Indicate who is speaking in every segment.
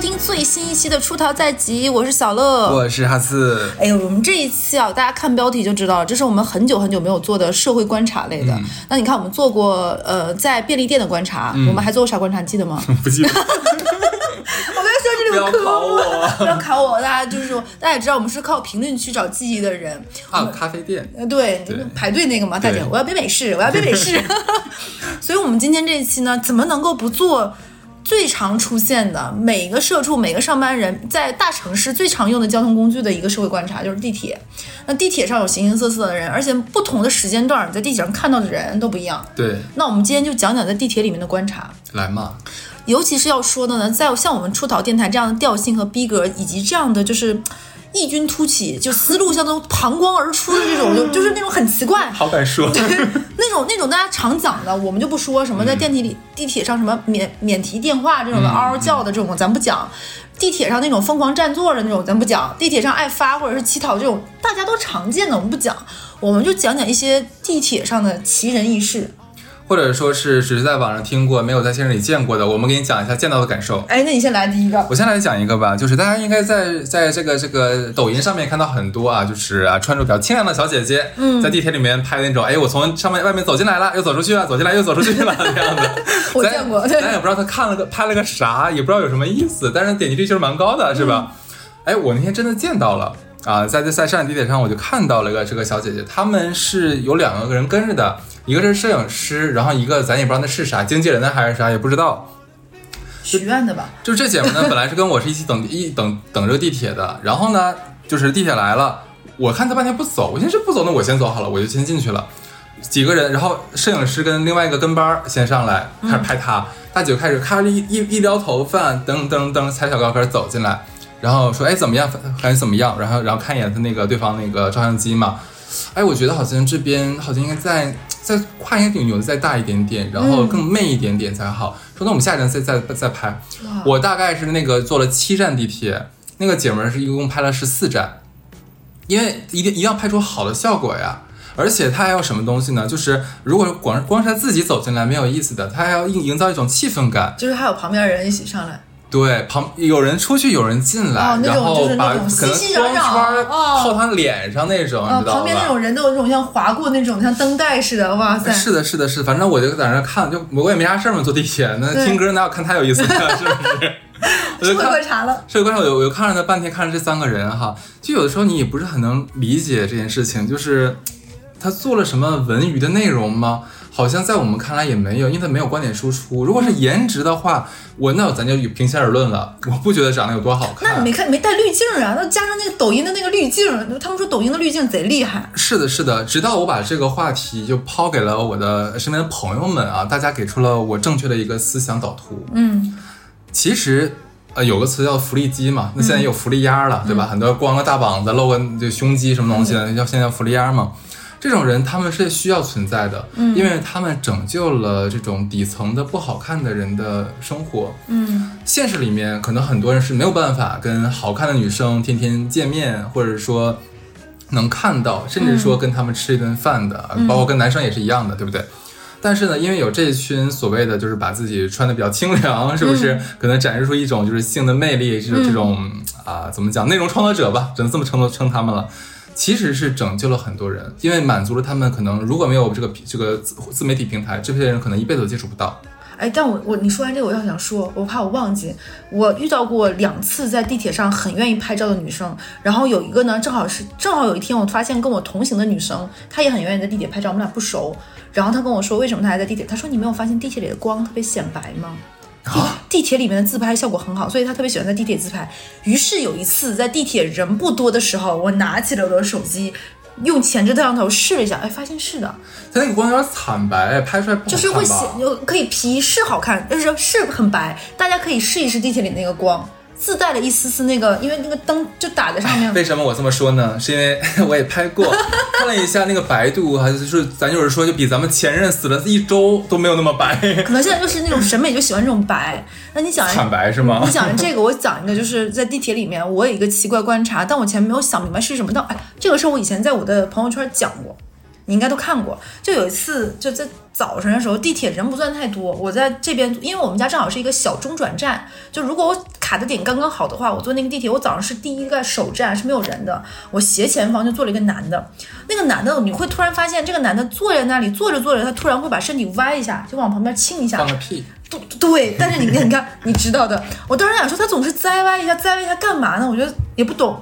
Speaker 1: 收听最新一期的《出逃在即》，我是小乐，
Speaker 2: 我是哈斯。
Speaker 1: 哎呦，我们这一期啊，大家看标题就知道了，这是我们很久很久没有做的社会观察类的。那你看，我们做过呃，在便利店的观察，我们还做过啥观察？记得吗？
Speaker 2: 不记得。
Speaker 1: 我刚说这里有
Speaker 2: 考我，
Speaker 1: 不要考我。大家就是说，大家也知道，我们是靠评论区找记忆的人。
Speaker 2: 啊，咖啡店。
Speaker 1: 呃，对，排队那个嘛，大姐，我要杯美式，我要杯美式。所以，我们今天这一期呢，怎么能够不做？最常出现的每个社畜、每个上班人在大城市最常用的交通工具的一个社会观察就是地铁。那地铁上有形形色色的人，而且不同的时间段在地铁上看到的人都不一样。
Speaker 2: 对。
Speaker 1: 那我们今天就讲讲在地铁里面的观察。
Speaker 2: 来嘛。
Speaker 1: 尤其是要说的呢，在像我们出逃电台这样的调性和逼格，以及这样的就是。异军突起，就思路像都膀胱而出的这种，就 就是那种很奇怪，
Speaker 2: 好敢说，对
Speaker 1: 那种那种大家常讲的，我们就不说什么在电梯里、地铁上什么免免提电话这种的嗷嗷叫的这种，咱不讲；地铁上那种疯狂占座的那种，咱不讲；地铁上爱发或者是乞讨这种，大家都常见的，我们不讲，我们就讲讲一些地铁上的奇人异事。
Speaker 2: 或者说是只是在网上听过，没有在现实里见过的，我们给你讲一下见到的感受。
Speaker 1: 哎，那你先来第一个。
Speaker 2: 我先来讲一个吧，就是大家应该在在这个这个抖音上面看到很多啊，就是啊穿着比较清凉的小姐姐，嗯，在地铁里面拍那种，哎，我从上面外面走进来了，又走出去了，走进来又走出去了这样的。
Speaker 1: 我见过，
Speaker 2: 咱也不知道他看了个拍了个啥，也不知道有什么意思，但是点击率就是蛮高的，是吧？哎，我那天真的见到了啊，在在上海地铁上我就看到了一个这个小姐姐，他们是有两个人跟着的。一个是摄影师，然后一个咱也不知道那是啥，经纪人呢还是啥也不知道，
Speaker 1: 许愿的吧？
Speaker 2: 就这姐们呢，本来是跟我是一起等 一等等这个地铁的，然后呢，就是地铁来了，我看她半天不走，我寻思不走，那我先走好了，我就先进去了。几个人，然后摄影师跟另外一个跟班先上来开始拍她，大姐就开始咔一一一撩头发，噔噔噔踩小高跟走进来，然后说哎怎么样，感觉怎么样？然后然后看一眼他那个对方那个照相机嘛，哎我觉得好像这边好像应该在。再跨一点，扭的再大一点点，然后更媚一点点才好。说那我们下一站再再再拍。我大概是那个坐了七站地铁，那个姐们儿是一共拍了十四站，因为一定一定要拍出好的效果呀。而且她还要什么东西呢？就是如果光光是她自己走进来没有意思的，她还要营营造一种气氛感，
Speaker 1: 就是还有旁边人一起上来。
Speaker 2: 对，旁有人出去，有人进来，然后把可能光圈靠他脸上那种，你知道
Speaker 1: 旁边那种人都有那种像划过那种像灯带似的，哇塞！
Speaker 2: 是的，是的，是，反正我就在那看，就我也没啥事儿嘛，坐地铁那听歌哪有看他有意思，是不是？
Speaker 1: 社会观察了，
Speaker 2: 社会观察，我我看着他半天，看着这三个人哈，就有的时候你也不是很能理解这件事情，就是他做了什么文娱的内容吗？好像在我们看来也没有，因为他没有观点输出。如果是颜值的话，我那咱就平心而论了，我不觉得长得有多好看。
Speaker 1: 那你没看没带滤镜啊？那加上那个抖音的那个滤镜，他们说抖音的滤镜贼厉害。
Speaker 2: 是的，是的。直到我把这个话题就抛给了我的身边的朋友们啊，大家给出了我正确的一个思想导图。
Speaker 1: 嗯，
Speaker 2: 其实呃有个词叫福利机嘛，那现在也有福利鸭了，对吧？很多光个大膀子露个就胸肌什么东西的，叫现在叫福利鸭嘛。这种人他们是需要存在的，嗯，因为他们拯救了这种底层的不好看的人的生活，
Speaker 1: 嗯，
Speaker 2: 现实里面可能很多人是没有办法跟好看的女生天天见面，或者说能看到，甚至说跟他们吃一顿饭的，包括跟男生也是一样的，对不对？但是呢，因为有这群所谓的就是把自己穿的比较清凉，是不是？可能展示出一种就是性的魅力，这种这种啊，怎么讲内容创作者吧，只能这么称称他们了。其实是拯救了很多人，因为满足了他们可能如果没有这个这个自自媒体平台，这些人可能一辈子都接触不到。
Speaker 1: 哎，但我我你说完这个，我要想说，我怕我忘记，我遇到过两次在地铁上很愿意拍照的女生，然后有一个呢，正好是正好有一天我发现跟我同行的女生，她也很愿意在地铁拍照，我们俩不熟，然后她跟我说为什么她还在地铁，她说你没有发现地铁里的光特别显白吗？地铁里面的自拍效果很好，所以他特别喜欢在地铁自拍。于是有一次在地铁人不多的时候，我拿起了我的手机，用前置摄像头试了一下，哎，发现是的。
Speaker 2: 它那个光有点惨白，拍出来不
Speaker 1: 就是会显，可以 P 是好看，就是是很白。大家可以试一试地铁里那个光。自带了一丝丝那个，因为那个灯就打在上面。
Speaker 2: 为什么我这么说呢？是因为 我也拍过，看了一下那个白度，还是说咱就是说，就比咱们前任死了一周都没有那么白。
Speaker 1: 可能现在就是那种审美就喜欢这种白。那你讲
Speaker 2: 惨白是吗？
Speaker 1: 你讲这个，我讲一个，就是在地铁里面，我有一个奇怪观察，但我前面没有想明白是什么。但哎，这个事儿我以前在我的朋友圈讲过，你应该都看过。就有一次就在早晨的时候，地铁人不算太多，我在这边，因为我们家正好是一个小中转站，就如果我卡的点刚刚好的话，我坐那个地铁，我早上是第一个首站，是没有人的。我斜前方就坐了一个男的，那个男的你会突然发现，这个男的坐在那里，坐着坐着，他突然会把身体歪一下，就往旁边倾一下
Speaker 2: 放，个屁，
Speaker 1: 对对，但是你看，你看，你知道的。我当时想说，他总是栽歪一下，栽歪一下干嘛呢？我觉得也不懂。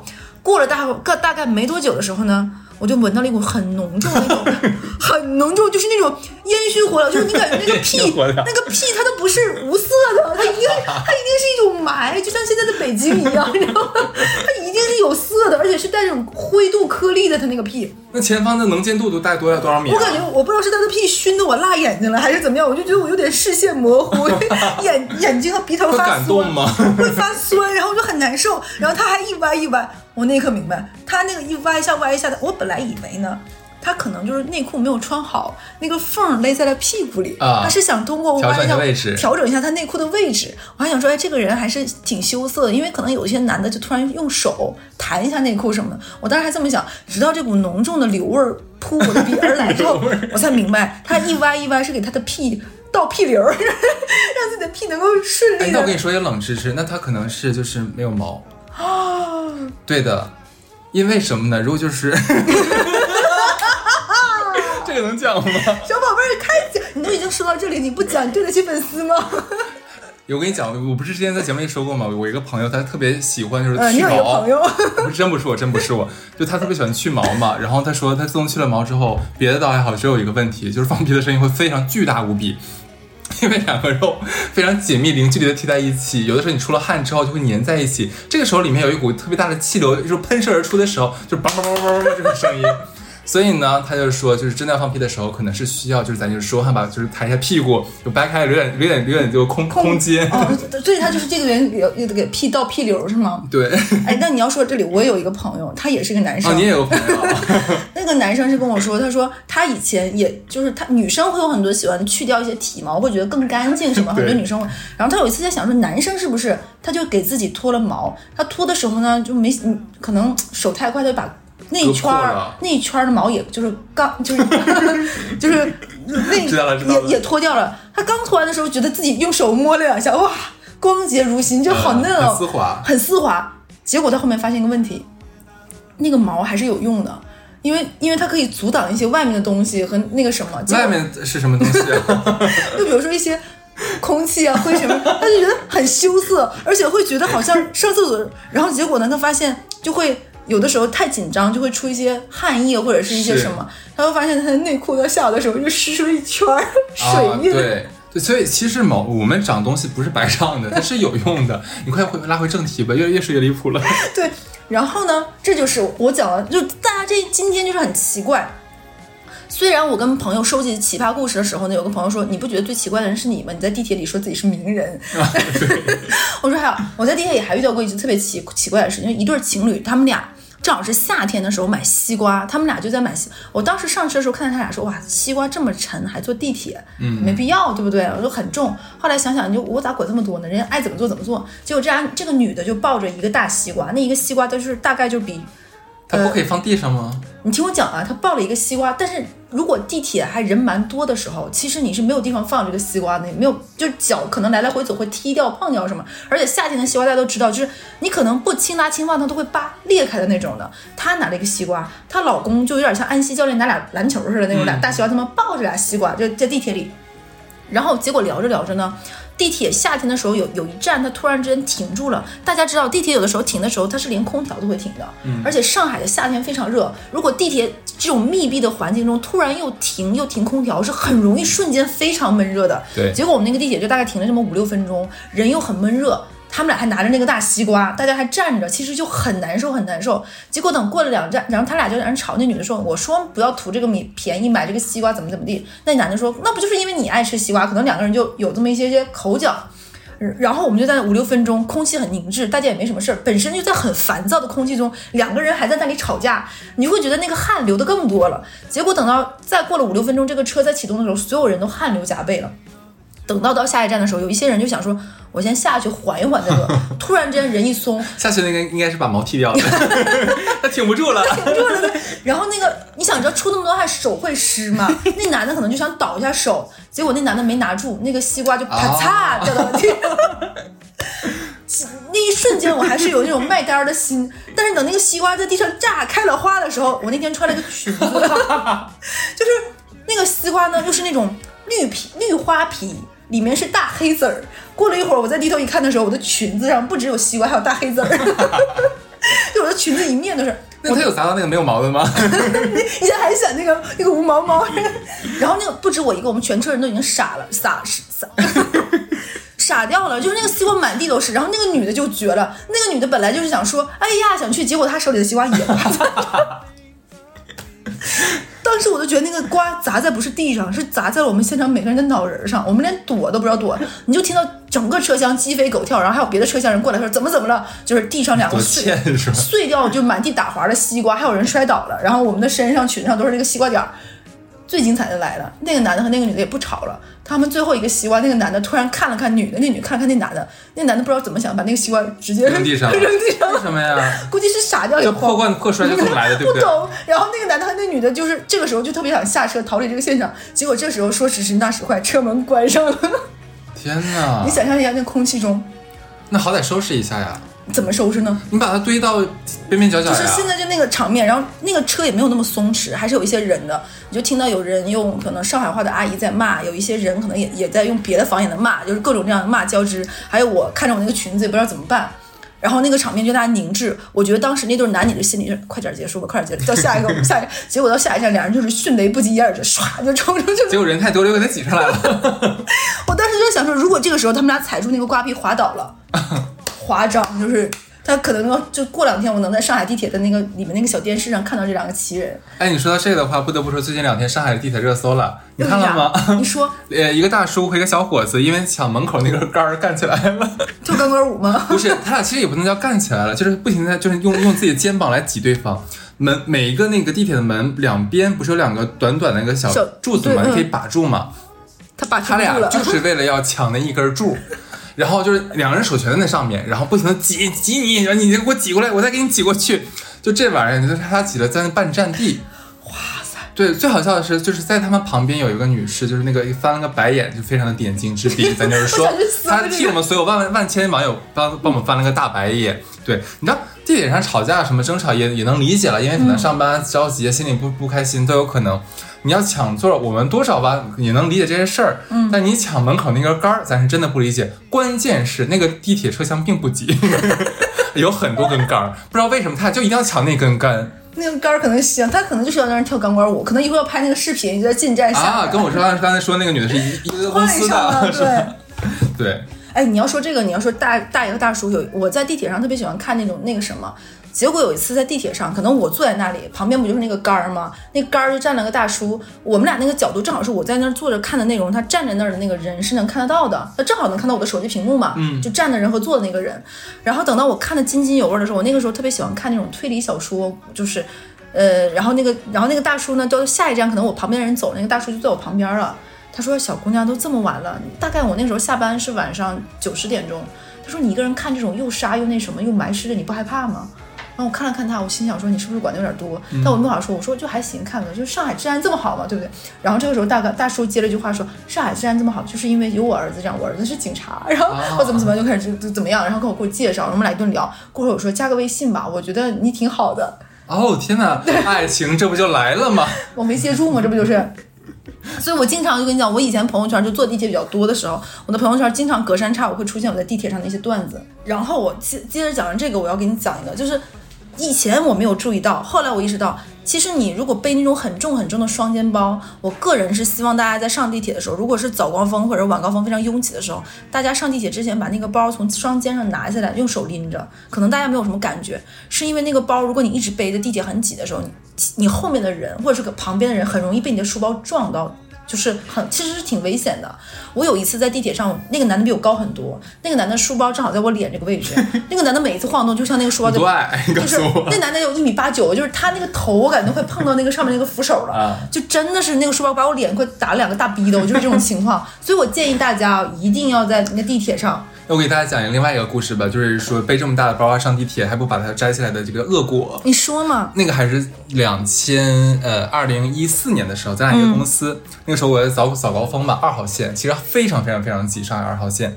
Speaker 1: 过了大个大概没多久的时候呢，我就闻到了一股很浓重的那种，很浓重，就是那种烟熏火燎，就是你感觉那个屁那个屁它都不是无色的，它一定 它一定是一种霾，就像现在的北京一样，你知道吗？它一定是有色的，而且是带这种灰度颗粒的，它那个屁。
Speaker 2: 那前方的能见度都大概多少多少米、啊？
Speaker 1: 我感觉我不知道是他的屁熏的我辣眼睛了，还是怎么样，我就觉得我有点视线模糊，眼眼睛和鼻头发酸，
Speaker 2: 感动吗？
Speaker 1: 会发酸，然后我就很难受。然后他还一歪一歪，我那一刻明白，他那个一歪一下歪一下的，我本来以为呢。他可能就是内裤没有穿好，那个缝勒在了屁股里。
Speaker 2: 啊
Speaker 1: 他是想通过
Speaker 2: 调整
Speaker 1: 歪一下
Speaker 2: 位置
Speaker 1: 调整一下他内裤的位置。我还想说，哎，这个人还是挺羞涩的，因为可能有一些男的就突然用手弹一下内裤什么的。我当时还这么想，直到这股浓重的硫味儿扑我的鼻而来之后，我才明白，他一歪一歪是给他的屁倒屁流儿，让自己的屁能够顺
Speaker 2: 哎，
Speaker 1: 利的
Speaker 2: 那我跟你说一个冷知识，那他可能是就是没有毛。
Speaker 1: 啊。
Speaker 2: 对的，因为什么呢？如果就是，这个能讲吗？
Speaker 1: 小宝贝儿，开讲！你都已经说到这里，你不讲，你对得起粉丝吗？
Speaker 2: 我跟你讲，我不是之前在节目里说过吗？我一个朋友，他特别喜欢就是去毛
Speaker 1: 朋，友，
Speaker 2: 不是真不是我，真不是我，就他特别喜欢去毛嘛。然后他说，他自从去了毛之后，别的倒还好，只有一个问题，就是放屁的声音会非常巨大无比。因为两个肉非常紧密、零距离的贴在一起，有的时候你出了汗之后就会粘在一起。这个时候里面有一股特别大的气流，就是喷射而出的时候，就梆梆梆梆梆这种声音。所以呢，他就说，就是真的要放屁的时候，可能是需要，就是咱就是说，哈把就是抬一下屁股，就掰开，留点留点留点就空空间。
Speaker 1: 哦，所以他就是这个人有有给屁倒屁流是吗？
Speaker 2: 对，
Speaker 1: 哎，那你要说这里，我有一个朋友，他也是个男生。
Speaker 2: 哦，你也有朋友啊，
Speaker 1: 那个男生是跟我说，他说他以前也就是他女生会有很多喜欢去掉一些体毛，会觉得更干净什么，很多女生会。然后他有一次在想说，男生是不是他就给自己脱了毛？他脱的时候呢，就没嗯可能手太快，他就把那一圈儿那一圈儿的毛也就是刚就是 就是那也也脱掉了。他刚脱完的时候，觉得自己用手摸了两下，哇，光洁如新，就好嫩哦，
Speaker 2: 很丝滑。
Speaker 1: 很丝滑。结果他后面发现一个问题，那个毛还是有用的，因为因为它可以阻挡一些外面的东西和那个什么。
Speaker 2: 外面是什么东西啊？
Speaker 1: 就比如说一些空气啊、灰尘，他就觉得很羞涩，而且会觉得好像上厕所，然后结果呢，他发现就会。有的时候太紧张，就会出一些汗液或者是一些什么，他会发现他的内裤在下的时候就湿出了一圈儿水
Speaker 2: 啊，
Speaker 1: 印。
Speaker 2: 对对，所以其实毛我们长东西不是白长的，它是有用的。你快回拉回正题吧，越越说越离谱了。
Speaker 1: 对，然后呢，这就是我讲的，就大家这今天就是很奇怪。虽然我跟朋友收集奇葩故事的时候呢，有个朋友说：“你不觉得最奇怪的人是你吗？你在地铁里说自己是名人。我说：“还有，我在地铁里还遇到过一件特别奇奇怪的事情，就一对情侣，他们俩正好是夏天的时候买西瓜，他们俩就在买西。我当时上车的时候看到他俩说：哇，西瓜这么沉，还坐地铁，嗯，没必要，对不对？我说很重。后来想想，就我咋管这么多呢？人家爱怎么做怎么做。结果这俩，这个女的就抱着一个大西瓜，那一个西瓜都是大概就比
Speaker 2: 它不可以放地上吗？
Speaker 1: 你听我讲啊，他抱了一个西瓜，但是如果地铁还人蛮多的时候，其实你是没有地方放这个西瓜的，你没有，就脚可能来来回走会踢掉、碰掉什么。而且夏天的西瓜大家都知道，就是你可能不轻拿轻放，它都会扒裂开的那种的。她拿了一个西瓜，她老公就有点像安西教练拿俩篮球似的那种俩大西瓜，他们抱着俩西瓜就在地铁里，然后结果聊着聊着呢。地铁夏天的时候有有一站，它突然之间停住了。大家知道，地铁有的时候停的时候，它是连空调都会停的。嗯，而且上海的夏天非常热，如果地铁这种密闭的环境中突然又停又停空调，是很容易瞬间非常闷热的。
Speaker 2: 对
Speaker 1: 结果我们那个地铁就大概停了这么五六分钟，人又很闷热。他们俩还拿着那个大西瓜，大家还站着，其实就很难受，很难受。结果等过了两站，然后他俩就在那吵。那女的说：“我说不要图这个米便宜，买这个西瓜怎么怎么地。”那男的说：“那不就是因为你爱吃西瓜？可能两个人就有这么一些些口角。”然后我们就在那五六分钟，空气很凝滞，大家也没什么事儿，本身就在很烦躁的空气中，两个人还在那里吵架，你会觉得那个汗流的更多了。结果等到再过了五六分钟，这个车在启动的时候，所有人都汗流浃背了。等到到下一站的时候，有一些人就想说，我先下去缓一缓再走。突然之间人一松，
Speaker 2: 下去那个应该是把毛剃掉了，他挺不住了。
Speaker 1: 挺不住了，然后那个你想知道出那么多汗手会湿吗？那男的可能就想倒一下手，结果那男的没拿住，那个西瓜就啪嚓掉到了地上。那一瞬间我还是有那种卖干的心，但是等那个西瓜在地上炸开了花的时候，我那天穿了个裙子，就是那个西瓜呢又是那种绿皮绿花皮，里面是大黑籽儿。过了一会儿，我再低头一看的时候，我的裙子上不只有西瓜，还有大黑籽儿，就我的裙子一面都是。
Speaker 2: 那他有砸到那个没有毛的吗？
Speaker 1: 你现在还想那个那个无毛猫？然后那个不止我一个，我们全车人都已经傻了，傻傻 傻掉了，就是那个西瓜满地都是。然后那个女的就绝了，那个女的本来就是想说，哎呀想去，结果她手里的西瓜也。当时我就觉得那个瓜砸在不是地上，是砸在了我们现场每个人的脑仁上，我们连躲都不知道躲，你就听到整个车厢鸡飞狗跳，然后还有别的车厢人过来说怎么怎么了，就是地上两个碎碎掉就满地打滑的西瓜，还有人摔倒了，然后我们的身上裙上都是那个西瓜点儿。最精彩的来了，那个男的和那个女的也不吵了，他们最后一个西瓜，那个男的突然看了看女的，那女看了看那男的，那男的不知道怎么想，把那个西瓜直接
Speaker 2: 扔地上，
Speaker 1: 扔地上，
Speaker 2: 为什么呀？
Speaker 1: 估计是傻掉以后
Speaker 2: 破罐破摔就这么来的，对不
Speaker 1: 对？不懂。然后那个男的和那女的，就是这个时候就特别想下车逃离这个现场，结果这时候说时迟那时快，车门关上了。
Speaker 2: 天哪！
Speaker 1: 你想象一下，那空气中，
Speaker 2: 那好歹收拾一下呀。
Speaker 1: 怎么收拾呢？
Speaker 2: 你把它堆到边边角角
Speaker 1: 就是现在就那个场面，然后那个车也没有那么松弛，还是有一些人的。你就听到有人用可能上海话的阿姨在骂，有一些人可能也也在用别的方言的骂，就是各种这样的骂交织。还有我看着我那个裙子也不知道怎么办，然后那个场面就大家凝滞。我觉得当时那对男女的心里是快点结束吧，快点结束，到下一个下一个。结果到下一站，两人就是迅雷不及掩耳，就唰就冲出去了。
Speaker 2: 结果人太多了，又给他挤上来了。
Speaker 1: 我当时就想说，如果这个时候他们俩踩住那个瓜皮滑倒了，划章就是。他可能就过两天，我能在上海地铁的那个里面那个小电视上看到这两个奇人。
Speaker 2: 哎，你说到这个的话，不得不说最近两天上海的地铁热搜了，你看了吗？
Speaker 1: 你说，
Speaker 2: 呃，一个大叔和一个小伙子因为抢门口那根杆儿干起来了，
Speaker 1: 跳钢管舞吗？
Speaker 2: 不是，他俩其实也不能叫干起来了，就是不停的就是用用自己的肩膀来挤对方。门每一个那个地铁的门两边不是有两个短短的那个小柱子吗？你可以把住嘛？
Speaker 1: 他把
Speaker 2: 他俩就是为了要抢那一根柱。然后就是两个人手全在那上面，然后不停的挤挤你，然后你给我挤过来，我再给你挤过去，就这玩意儿，就是他挤了在那半站地。
Speaker 1: 哇塞！
Speaker 2: 对，最好笑的是，就是在他们旁边有一个女士，就是那个翻了个白眼，就非常的点睛之笔，咱就是说，她替我们所有万万万千网友帮帮我们翻了个大白眼。对，你知道地铁上吵架什么争吵也也能理解了，因为可能上班着急，心里不不开心都有可能。你要抢座，我们多少吧也能理解这些事儿。嗯，但你抢门口那根杆儿，咱是真的不理解。关键是那个地铁车厢并不挤，有很多根杆儿，不知道为什么他就一定要抢那根杆。
Speaker 1: 那根杆儿可能行，他可能就是要让人跳钢管舞，可能一会儿要拍那个视频，就在进站下。
Speaker 2: 啊，跟我说刚才说那个女的是一一个公司的，对 对。
Speaker 1: 哎，你要说这个，你要说大大爷和大叔有，我在地铁上特别喜欢看那种那个什么。结果有一次在地铁上，可能我坐在那里，旁边不就是那个杆儿吗？那杆儿就站了个大叔，我们俩那个角度正好是我在那儿坐着看的内容，他站在那儿的那个人是能看得到的，他正好能看到我的手机屏幕嘛。嗯，就站的人和坐的那个人。然后等到我看的津津有味的时候，我那个时候特别喜欢看那种推理小说，就是，呃，然后那个，然后那个大叔呢，到下一站可能我旁边的人走，那个大叔就在我旁边了。他说：“小姑娘都这么晚了，大概我那时候下班是晚上九十点钟。他说你一个人看这种又杀又那什么又埋尸的，你不害怕吗？”然后我看了看他，我心想说你是不是管的有点多？但我没法说，我说就还行，看了，就是上海治安这么好嘛，对不对？然后这个时候大哥大叔接了一句话说，上海治安这么好，就是因为有我儿子这样，我儿子是警察，然后我怎么怎么就开始就怎么样，然后跟我给我介绍，我们俩一顿聊。过会儿我说加个微信吧，我觉得你挺好的。
Speaker 2: 哦天哪，爱情这不就来了吗？
Speaker 1: 我没接住吗？这不就是？所以我经常就跟你讲，我以前朋友圈就坐地铁比较多的时候，我的朋友圈经常隔三差五会出现我在地铁上的一些段子。然后我接接着讲完这个，我要给你讲一个，就是。以前我没有注意到，后来我意识到，其实你如果背那种很重很重的双肩包，我个人是希望大家在上地铁的时候，如果是早高峰或者晚高峰非常拥挤的时候，大家上地铁之前把那个包从双肩上拿下来，用手拎着，可能大家没有什么感觉，是因为那个包，如果你一直背着，地铁很挤的时候，你你后面的人或者是旁边的人很容易被你的书包撞到。就是很，其实是挺危险的。我有一次在地铁上，那个男的比我高很多，那个男的书包正好在我脸这个位置。那个男的每一次晃动，就像那个书包就就是那男的有一米八九，就是他那个头，我感觉快碰到那个上面那个扶手了，就真的是那个书包把我脸快打了两个大逼斗，就是这种情况。所以我建议大家一定要在那个地铁上。
Speaker 2: 那我给大家讲一个另外一个故事吧，就是说背这么大的包啊上地铁还不把它摘下来的这个恶果。
Speaker 1: 你说嘛？
Speaker 2: 那个还是两千呃二零一四年的时候，咱俩一个公司，那个时候我在早早高峰嘛，二号线其实非常非常非常挤，上海二号线。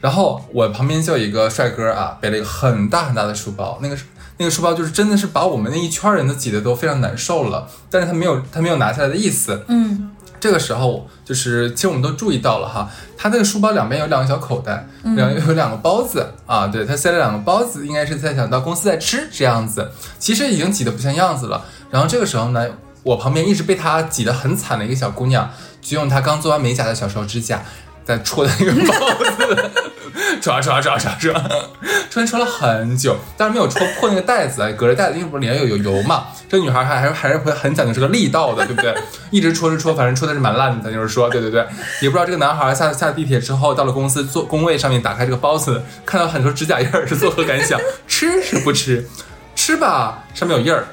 Speaker 2: 然后我旁边就有一个帅哥啊，背了一个很大很大的书包，那个那个书包就是真的是把我们那一圈人都挤得都非常难受了，但是他没有他没有拿下来的意思。
Speaker 1: 嗯
Speaker 2: 这个时候就是，其实我们都注意到了哈，他那个书包两边有两个小口袋，两有两个包子啊，对他塞了两个包子，应该是在想到公司在吃这样子，其实已经挤得不像样子了。然后这个时候呢，我旁边一直被他挤得很惨的一个小姑娘，就用她刚做完美甲的小手指甲在戳的那个包子，戳戳戳戳戳，戳戳了很久，但是没有戳破那个袋子，隔着袋子，因为不是里面有有油嘛。这女孩还还还是会很讲究这个力道的，对不对？一直戳着戳，反正戳的是蛮烂的，咱就是说，对对对。也不知道这个男孩下下地铁之后，到了公司坐工位上面，打开这个包子，看到很多指甲印儿，是作何感想？吃是不吃？吃吧，上面有印儿。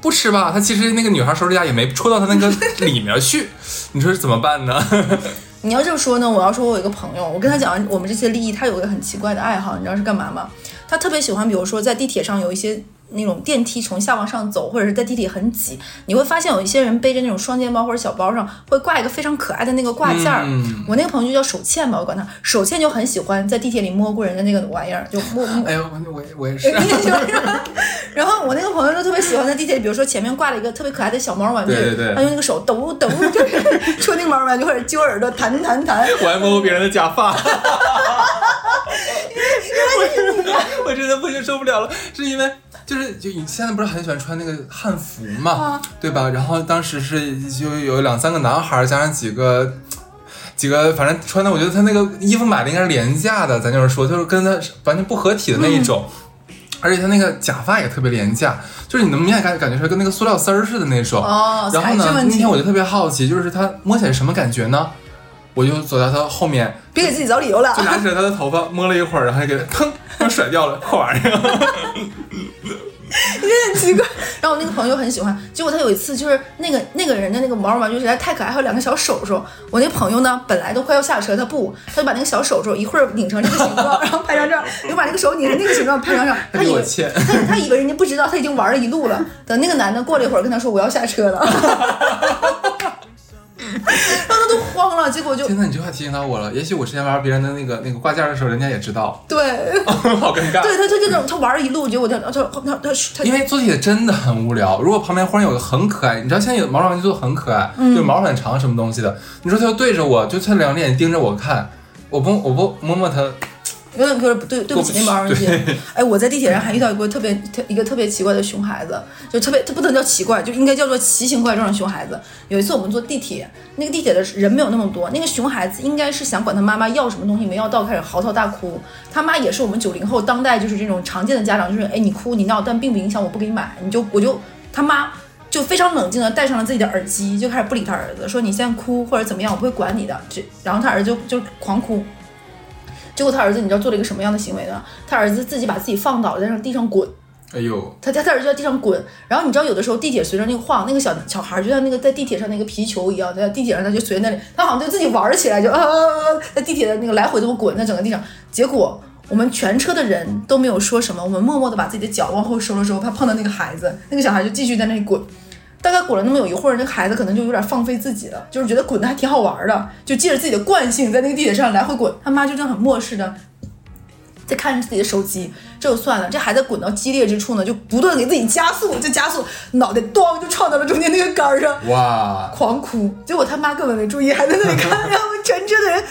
Speaker 2: 不吃吧，他其实那个女孩手指甲也没戳到他那个里面去，你说是怎么办呢？
Speaker 1: 你要这么说呢，我要说我有一个朋友，我跟他讲我们这些利益，他有个很奇怪的爱好，你知道是干嘛吗？他特别喜欢，比如说在地铁上有一些那种电梯从下往上走，或者是在地铁很挤，你会发现有一些人背着那种双肩包或者小包上会挂一个非常可爱的那个挂件儿。
Speaker 2: 嗯
Speaker 1: 我那个朋友就叫手欠吧，我管他，手欠就很喜欢在地铁里摸过人家那个玩意儿，就摸摸。
Speaker 2: 哎呦，我我我也是。
Speaker 1: 然后我那个朋友就特别喜欢在地铁里，比如说前面挂了一个特别可爱的小猫玩具，
Speaker 2: 对对对
Speaker 1: 他用那个手抖抖，就是戳那个猫玩具或者揪耳朵弹弹弹。
Speaker 2: 我还摸过别人的假发，我我真的不行受不了了，是因为就是就你现在不是很喜欢穿那个汉服嘛，
Speaker 1: 啊
Speaker 2: 对吧？然后当时是就有两三个男孩儿加上几个。几个反正穿的，我觉得他那个衣服买的应该是廉价的，咱就是说，就是跟他完全不合体的那一种，而且他那个假发也特别廉价，就是你能明显感感觉出来跟那个塑料丝儿似的那种。
Speaker 1: 哦
Speaker 2: 然后呢，那天我就特别好奇，就是他摸起来什么感觉呢？我就走到他后面，
Speaker 1: 别给自己找理由了
Speaker 2: 就。拿起来他的头发摸了一会儿，然后就给他砰，然后甩掉了，破玩意儿。
Speaker 1: 很奇怪。然后我那个朋友很喜欢，结果他有一次就是那个那个人的那个毛绒玩具实在太可爱，还有两个小手手。我那朋友呢，本来都快要下车，他不，他就把那个小手手一会儿拧成这个形状，然后拍张照，又把那个手拧成那个形状拍张照。
Speaker 2: 他
Speaker 1: 他以为他他以为人家不知道，他已经玩了一路了。等那个男的过了一会儿跟他说我要下车了，然后他都慌了，结果就
Speaker 2: 现在，你这话提醒到我了。也许我之前玩别人的那个那个挂件的时候，人家也知道，
Speaker 1: 对
Speaker 2: 好尴尬。
Speaker 1: 对，他他就那种他玩了一路，结果他他他他他他
Speaker 2: 因为做地铁真的很无聊。如果旁边忽然有个很可爱，你知道现在有毛绒玩具做的很可爱，
Speaker 1: 嗯
Speaker 2: 就毛很长什么东西的，你说他就对着我，就他两眼盯着我看，我不我不摸摸他，
Speaker 1: 有点有点对对不起那毛绒玩具
Speaker 2: 对。
Speaker 1: 哎，我在地铁上还遇到一个特别特一个特别奇怪的熊孩子，就特别他不能叫奇怪，就应该叫做奇形怪状的熊孩子。有一次我们坐地铁，那个地铁的人没有那么多，那个熊孩子应该是想管他妈妈要什么东西没要到，开始嚎啕大哭。他妈也是我们九零后当代就是这种常见的家长，就是哎你哭你闹，但并不影响我不给你买，你就我就他妈。就非常冷静的戴上了自己的耳机，就开始不理他儿子，说你现在哭或者怎么样，我不会管你的。这然后他儿子就就狂哭，结果他儿子你知道做了一个什么样的行为呢？他儿子自己把自己放倒了在上地上滚，
Speaker 2: 哎呦，
Speaker 1: 他他他儿子在地上滚。然后你知道有的时候地铁随着那个晃，那个小小孩就像那个在地铁上那个皮球一样，在地铁上他就随那里，他好像就自己玩儿起来，就啊啊啊啊在地铁的那个来回这么滚在整个地上。结果我们全车的人都没有说什么，我们默默的把自己的脚往后收了收，怕碰到那个孩子，那个小孩就继续在那里滚。大概滚了那么有一会儿，那个孩子可能就有点放飞自己了，就是觉得滚的还挺好玩的，就借着自己的惯性在那个地铁上来回滚。他妈就这样很漠视的在看着自己的手机，这就算了，这孩子滚到激烈之处呢，就不断地给自己加速，就加速，脑袋咣就撞到了中间那个杆儿上，
Speaker 2: 哇，
Speaker 1: 狂哭。结果他妈根本没注意，还在那里看，然后全车的人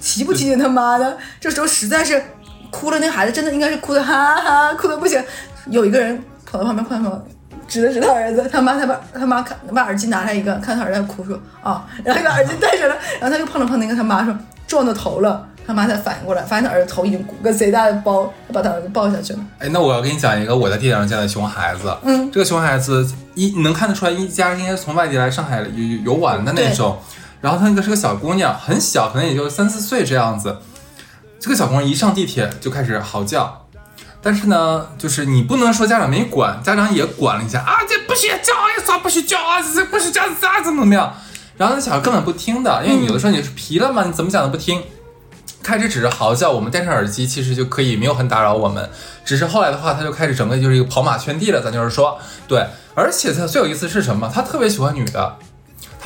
Speaker 1: 提不提醒他妈的？这时候实在是哭了，那孩子真的应该是哭的哈哈，哭的不行。有一个人跑到旁边，看到指了指他儿子，他妈他把他妈看把耳机拿来一个，看他儿子在哭说啊，然后就把耳机戴上了，然后他又碰了碰那个他妈说撞到头了，他妈才反应过来，发现他儿子头已经鼓个贼大的包，他把他儿子抱下去了。
Speaker 2: 哎，那我要给你讲一个我在地铁上见的熊孩子。
Speaker 1: 嗯，
Speaker 2: 这个熊孩子一你能看得出来，一家应该是从外地来上海游游游玩的那种。然后他那个是个小姑娘，很小，可能也就三四岁这样子。这个小姑娘一上地铁就开始嚎叫，但是呢，就是你不能说家长没管，家长也管了一下啊，这不许叫，哎，啥不许叫啊，这不许叫，咋怎么怎么样？然后那小孩根本不听的，因为有的时候你是皮了嘛，你怎么讲都不听。开始只是嚎叫，我们戴上耳机其实就可以没有很打扰我们。只是后来的话，他就开始整个就是一个跑马圈地了，咱就是说，对。而且他最有意思是什么？他特别喜欢女的，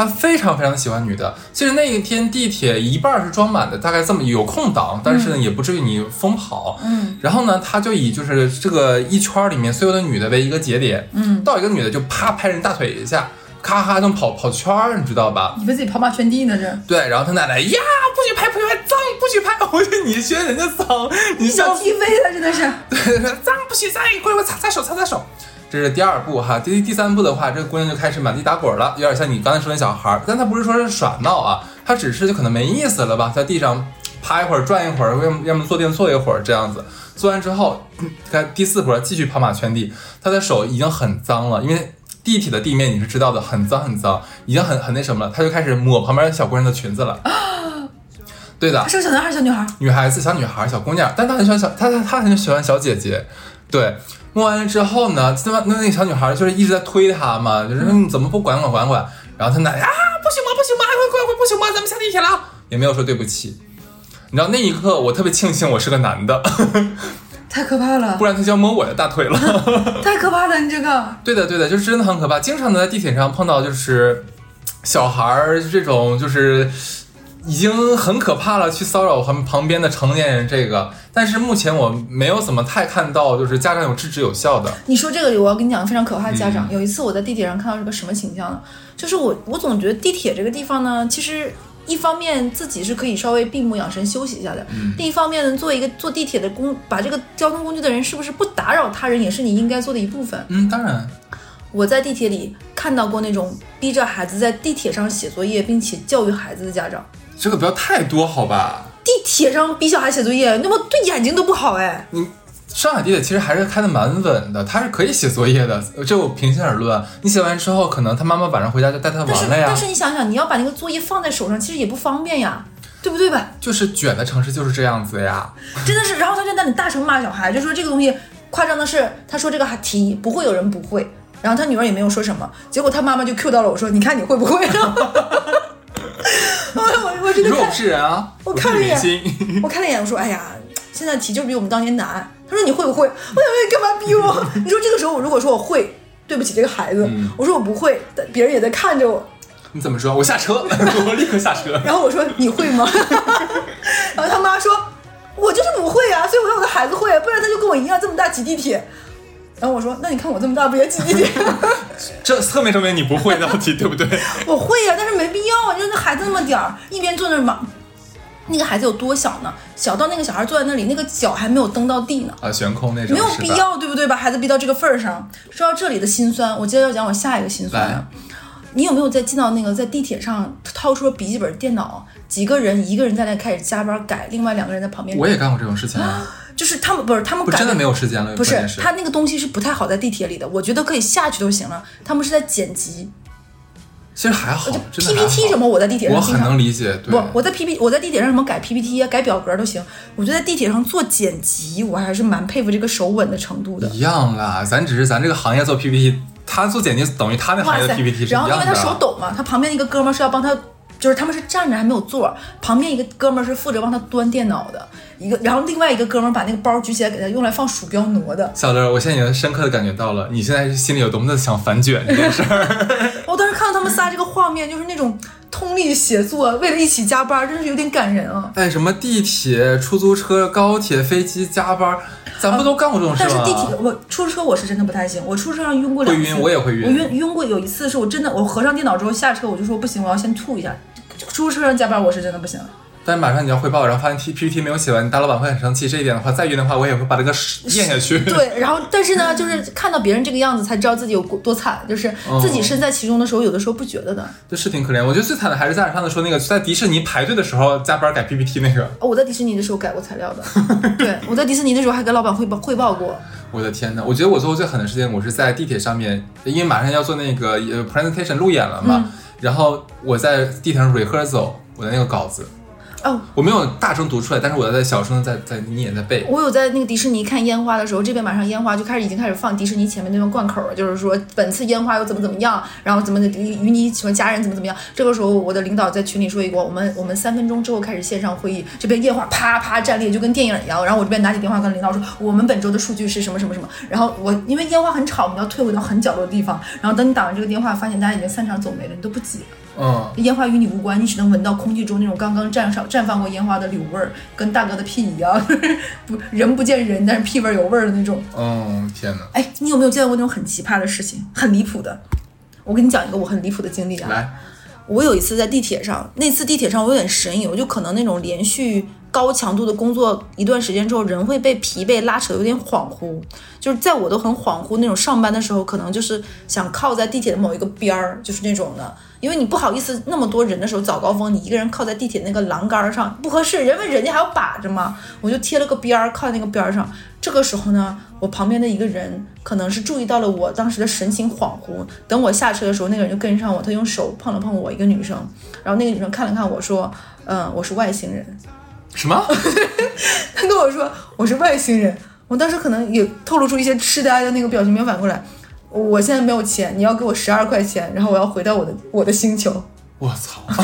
Speaker 2: 他非常非常喜欢女的。其实那一天地铁一半是装满的，大概这么有空档，但是呢也不至于你疯跑。
Speaker 1: 嗯
Speaker 2: 然后呢，他就以就是这个一圈儿里面所有的女的为一个节点，
Speaker 1: 嗯，
Speaker 2: 到一个女的就啪拍人大腿一下，咔咔就跑跑圈儿，你知道吧？
Speaker 1: 以为自己跑马圈地呢，这
Speaker 2: 对，然后他奶奶呀，不许拍，不许拍，脏，不许拍。我说你学人家脏，你
Speaker 1: 小
Speaker 2: 像
Speaker 1: 踢飞了真的是。
Speaker 2: 对，脏不许脏，一会儿我擦擦手，擦擦手。这是第二步哈，第第三步的话，这个姑娘就开始满地打滚了，有点像你刚才说的小孩儿，但她不是说是耍闹啊，她只是就可能没意思了吧，在地上趴一会儿，转一会儿，要么要么坐垫坐一会儿这样子。做完之后，看第四波继续跑马圈地，她的手已经很脏了，因为地铁的地面你是知道的，很脏很脏，已经很很那什么了，她就开始抹旁边小姑娘的裙子了。对的
Speaker 1: 他，是个小男孩，小女孩。
Speaker 2: 女孩子、小女孩、小姑娘，但她很喜欢小，她她她很喜欢小姐姐。对，摸完了之后呢，那么那那个小女孩就是一直在推他嘛，就是说你怎么不管管管管？然后他奶奶啊，不行吗？不行吗？快快快，不行吗？咱们下地铁了，也没有说对不起。你知道那一刻，我特别庆幸我是个男的，
Speaker 1: 太可怕了
Speaker 2: 不，然他就要摸我的大腿了。
Speaker 1: 太可怕了！你这个，
Speaker 2: 对的，对的，就是真的很可怕。经常能在地铁上碰到就是小孩儿这种就是已经很可怕了，去骚扰旁旁边的成年人这个。但是目前我没有怎么太看到就是家长有制止有效的。
Speaker 1: 你说这个，我要跟你讲非常可怕的家
Speaker 2: 嗯
Speaker 1: 长。有一次我在地铁上看到是个什么形象呢？就是我我总觉得地铁这个地方呢，其实。一方面自己是可以稍微闭目养神休息一下的，
Speaker 2: 嗯
Speaker 1: 另一方面呢，作为一个坐地铁的工，把这个交通工具的人，是不是不打扰他人，也是你应该做的一部分。
Speaker 2: 嗯，当然，
Speaker 1: 我在地铁里看到过那种逼着孩子在地铁上写作业，并且教育孩子的家长。
Speaker 2: 这个不要太多，好吧？
Speaker 1: 地铁上逼小孩写作业，那么对眼睛都不好哎。
Speaker 2: 你上海地铁其实还是开的蛮稳的，他是可以写作业的，这我平心而论。你写完之后，可能他妈妈晚上回家就带他玩了呀
Speaker 1: 但。是你想想，你要把那个作业放在手上，其实也不方便呀，对不对吧？
Speaker 2: 就是卷的城市就是这样子呀。
Speaker 1: 真的是，然后他就在那里大声骂小孩，就说这个东西夸张的是，他说这个题不会有人不会，然后他女儿也没有说什么，结果他妈妈就 Q 到了我说，你看你会不会？我我我真的看
Speaker 2: 你说我不是人啊，
Speaker 1: 我看了一眼。我看了一眼，我说哎呀，现在题就比我们当年难。他说你会不会？我想问你干嘛逼我？你说这个时候我如果说我会，对不起这个孩子，我说我不会，但别人也在看着我，
Speaker 2: 你怎么说？我下车，我立刻下车。
Speaker 1: 然后我说你会吗？然后他妈说，我就是不会啊，所以我让我的孩子会，不然他就跟我一样这么大挤地铁。然后我说，那你看我这么大不也？
Speaker 2: 这侧面证明你不会那道题，对不对？
Speaker 1: 我会呀、但是没必要。你说那孩子那么点儿，一边坐那儿忙，那个孩子有多小呢？小到那个小孩坐在那里，那个脚还没有蹬到地呢。
Speaker 2: 啊，悬空那种，
Speaker 1: 没有必。要，对不对？把孩子逼到这个份儿上。说到这里的心酸，我接着要讲我下一个心酸了。你有没有在进到那个在地铁上掏出了笔记本电脑，几个人一个人在那开始加班改，另外两个人在旁边，
Speaker 2: 我也干过这种事情啊，
Speaker 1: 就是他们不是他们
Speaker 2: 真的没有时间了，
Speaker 1: 不是
Speaker 2: 是
Speaker 1: 他那个东西是不太好在地铁里的，我觉得可以下去都行了。他们是在剪辑
Speaker 2: 其实还好
Speaker 1: ，PPT 什么，我在地铁上
Speaker 2: 我很
Speaker 1: 经常
Speaker 2: 能理解，对
Speaker 1: 不，，我在 PPT 我在地铁上什么改 P P T 啊，改表格都行。我觉得在地铁上做剪辑，我还是蛮佩服这个手稳的程度的。
Speaker 2: 一样啦，咱只是咱这个行业做 PPT，他做剪辑等于他那行业的 PPT 是一样的。
Speaker 1: 然后因为他手抖嘛，他旁边一个哥们儿是要帮他，就是他们是站着还没有座，旁边一个哥们儿是负责帮他端电脑的，一个然后另外一个哥们儿把那个包举起来给他用来放鼠标挪的。
Speaker 2: 小乐，我现在已经深刻的感觉到了，你现在心里有多么的想反卷这件事儿。
Speaker 1: 我当时看到他们仨这个画面，就是那种通力协作，为了一起加班，真是有点感人啊。
Speaker 2: 哎，什么地铁、出租车、高铁、飞机加班，咱不都干过这种事吗？
Speaker 1: 但是地铁，我出租车我是真的不太行，我出租车上晕过两次，
Speaker 2: 会晕我也会晕
Speaker 1: 我晕晕过有一次是我真的，我合上电脑之后下车我就说不行，我要先吐一下。出租车上加班我是真的不行。
Speaker 2: 但是马上你要汇报，然后发现 T PPT 没有写完，你大老板会很生气。这一点的话，再晕的话，我也会把这个屎 咽下去。
Speaker 1: 对，然后但是呢，就是看到别人这个样子，才知道自己有多惨，就是自己身在其中的时候，有的时候不觉得的。
Speaker 2: 这是挺可怜。我觉得最惨的还是家长上次说那个在迪士尼排队的时候加班改 PPT 那个。
Speaker 1: 哦我在迪士尼的时候改过材料的，对我在迪士尼的时候还跟老板汇报汇报过。
Speaker 2: 我的天呐，我觉得我做过最狠的事情，我是在地铁上面，因为马上要做那个呃 presentation 路演了嘛，然后我在地铁上 rehearsal 我的那个稿子，
Speaker 1: 哦，
Speaker 2: 我没有大声读出来，但是我在小声的在在念在背。
Speaker 1: 我有在那个迪士尼看烟花的时候，这边马上烟花就开始已经开始放迪士尼前面那段贯口了，就是说本次烟花又怎么怎么样，然后怎么的与你喜欢家人怎么怎么样。这个时候我的领导在群里说一个，我们我们三分钟之后开始线上会议，这边烟花啪啪战裂，就跟电影一样。然后我这边拿起电话跟领导说，我们本周的数据是什么什么什么。然后我因为烟花很吵，我们要退回到很角落的地方。然后等你打完这个电话，发现大家已经散场走没了，你都不挤了。
Speaker 2: 嗯，
Speaker 1: 烟花与你无关，你只能闻到空气中那种刚刚绽上绽放过烟花的柳味儿，跟大哥的屁一样，不人不见人，但是屁味儿有味儿的那种。
Speaker 2: 嗯，天哪！
Speaker 1: 哎，你有没有见过那种很奇葩的事情，很离谱的？我跟你讲一个我很离谱的经历啊。
Speaker 2: 来，
Speaker 1: 我有一次在地铁上，那次地铁上我有点神游，就可能那种连续高强度的工作一段时间之后，人会被疲惫拉扯，有点恍惚。就是在我都很恍惚那种上班的时候，可能就是想靠在地铁的某一个边儿，就是那种的，因为你不好意思那么多人的时候早高峰，你一个人靠在地铁那个栏杆上不合适，因为人家还要把着嘛，我就贴了个边儿靠在那个边儿上。这个时候呢，我旁边的一个人可能是注意到了我当时的神情恍惚，等我下车的时候，那个人就跟上我，他用手碰了碰我一个女生，然后那个女生看了看我说，嗯，我是外星人。
Speaker 2: 什么？
Speaker 1: 他跟我说我是外星人，我当时可能也透露出一些痴呆的那个表情，没有反过来。我现在没有钱，你要给我十二块钱，然后我要回到我的我的星球。
Speaker 2: 我操！